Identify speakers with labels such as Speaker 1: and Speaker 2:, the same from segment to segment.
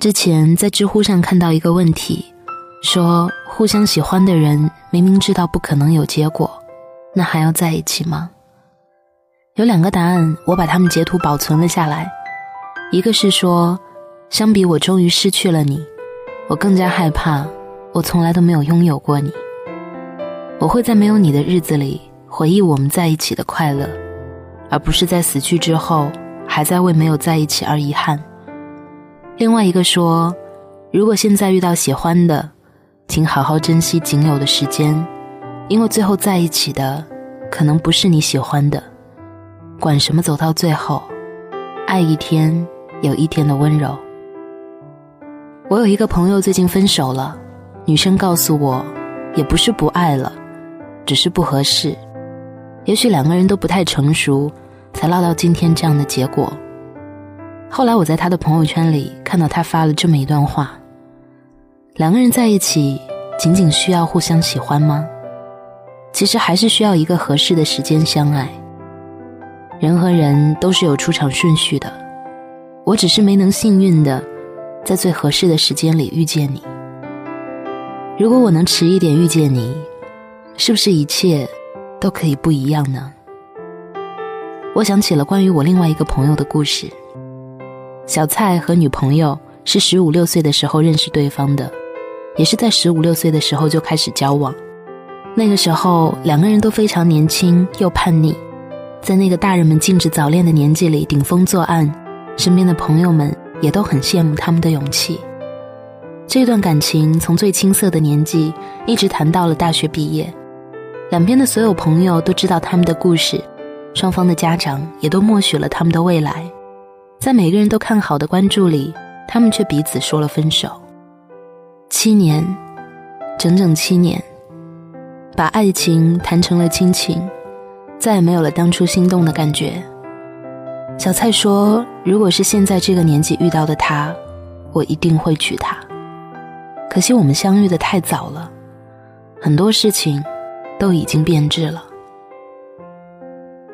Speaker 1: 之前在知乎上看到一个问题，说互相喜欢的人明明知道不可能有结果，那还要在一起吗？有两个答案，我把它们截图保存了下来。一个是说，相比我终于失去了你，我更加害怕我从来都没有拥有过你。我会在没有你的日子里回忆我们在一起的快乐，而不是在死去之后还在为没有在一起而遗憾。另外一个说，如果现在遇到喜欢的，请好好珍惜仅有的时间，因为最后在一起的可能不是你喜欢的。管什么，走到最后，爱一天有一天的温柔。我有一个朋友最近分手了，女生告诉我，也不是不爱了，只是不合适。也许两个人都不太成熟，才落到今天这样的结果。后来我在他的朋友圈里看到他发了这么一段话：两个人在一起，仅仅需要互相喜欢吗？其实还是需要一个合适的时间相爱。人和人都是有出场顺序的，我只是没能幸运的在最合适的时间里遇见你。如果我能迟一点遇见你，是不是一切都可以不一样呢？我想起了关于我另外一个朋友的故事。小蔡和女朋友是十五六岁的时候认识对方的，也是在十五六岁的时候就开始交往。那个时候两个人都非常年轻又叛逆，在那个大人们禁止早恋的年纪里顶风作案，身边的朋友们也都很羡慕他们的勇气。这段感情从最青涩的年纪一直谈到了大学毕业，两边的所有朋友都知道他们的故事，双方的家长也都默许了他们的未来。在每个人都看好的关注里，他们却彼此说了分手。七年，整整七年，把爱情谈成了亲情，再也没有了当初心动的感觉。小蔡说：“如果是现在这个年纪遇到的他，我一定会娶她。可惜我们相遇的太早了，很多事情都已经变质了。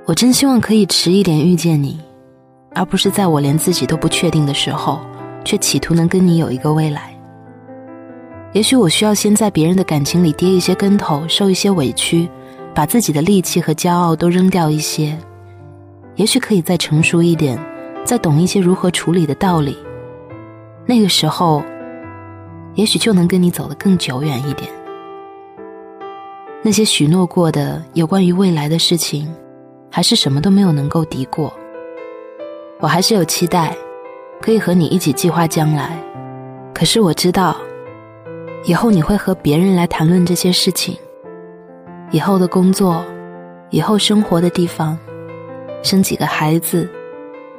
Speaker 1: 我真希望可以迟一点遇见你。”而不是在我连自己都不确定的时候，却企图能跟你有一个未来。也许我需要先在别人的感情里跌一些跟头，受一些委屈，把自己的力气和骄傲都扔掉一些。也许可以再成熟一点，再懂一些如何处理的道理。那个时候，也许就能跟你走得更久远一点。那些许诺过的有关于未来的事情，还是什么都没有能够敌过。我还是有期待，可以和你一起计划将来。可是我知道，以后你会和别人来谈论这些事情，以后的工作，以后生活的地方，生几个孩子，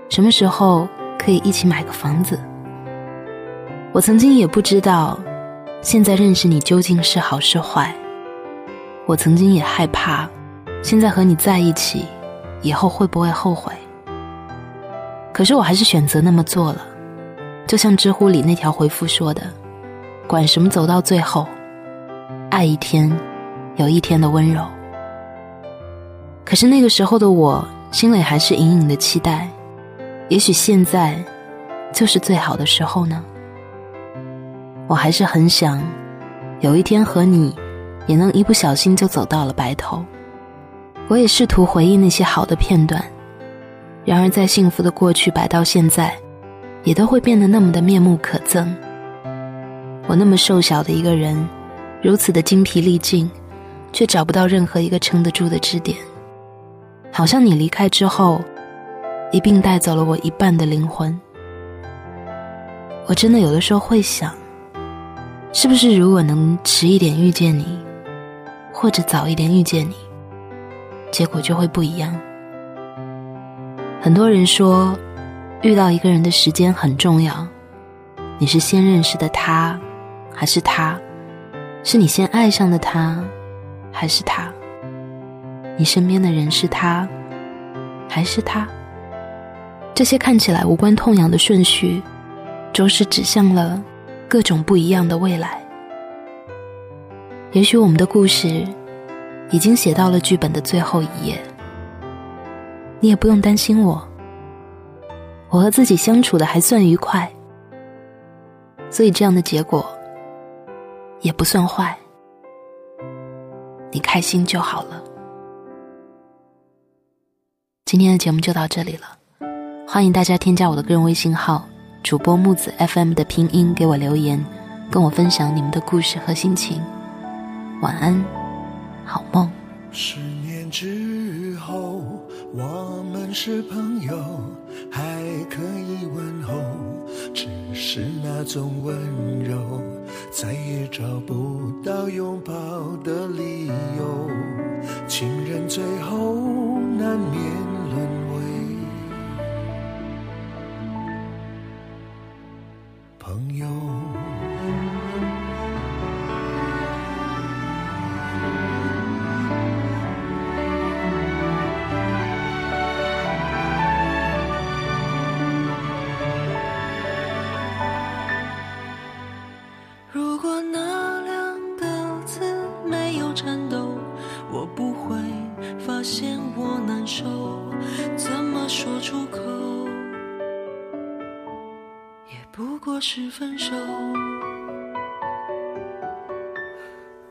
Speaker 1: 什么时候可以一起买个房子。我曾经也不知道，现在认识你究竟是好是坏。我曾经也害怕，现在和你在一起，以后会不会后悔？可是我还是选择那么做了，就像知乎里那条回复说的：“管什么，走到最后，爱一天，有一天的温柔。”可是那个时候的我，心里还是隐隐的期待，也许现在就是最好的时候呢。我还是很想，有一天和你，也能一不小心就走到了白头。我也试图回忆那些好的片段。然而，在幸福的过去摆到现在，也都会变得那么的面目可憎。我那么瘦小的一个人，如此的精疲力尽，却找不到任何一个撑得住的支点。好像你离开之后，一并带走了我一半的灵魂。我真的有的时候会想，是不是如果能迟一点遇见你，或者早一点遇见你，结果就会不一样。很多人说，遇到一个人的时间很重要。你是先认识的他，还是他？是你先爱上的他，还是他？你身边的人是他，还是他？这些看起来无关痛痒的顺序，终是指向了各种不一样的未来。也许我们的故事已经写到了剧本的最后一页。你也不用担心我，我和自己相处的还算愉快。所以这样的结果也不算坏，你开心就好了。今天的节目就到这里了，欢迎大家添加我的个人微信号“主播木子 FM” 的拼音给我留言，跟我分享你们的故事和心情。晚安，好梦。
Speaker 2: 十年之后，我们是朋友，还可以问候，只是那种温柔，再也找不到拥抱的
Speaker 3: 说出口，也不过是分手。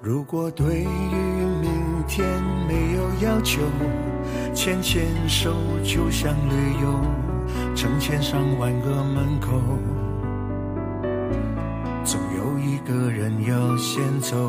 Speaker 2: 如果对于明天没有要求，牵牵手就像旅游，成千上万个门口，总有一个人要先走。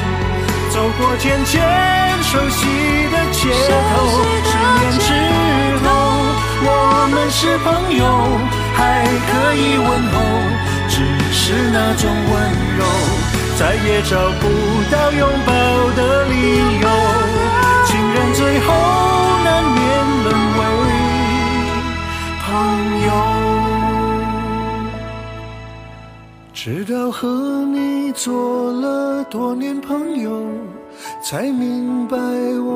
Speaker 2: 走过渐渐熟悉的街头，十年之后，我们是朋友，还可以问候，只是那种温柔，再也找不到直到和你做了多年朋友，才明白我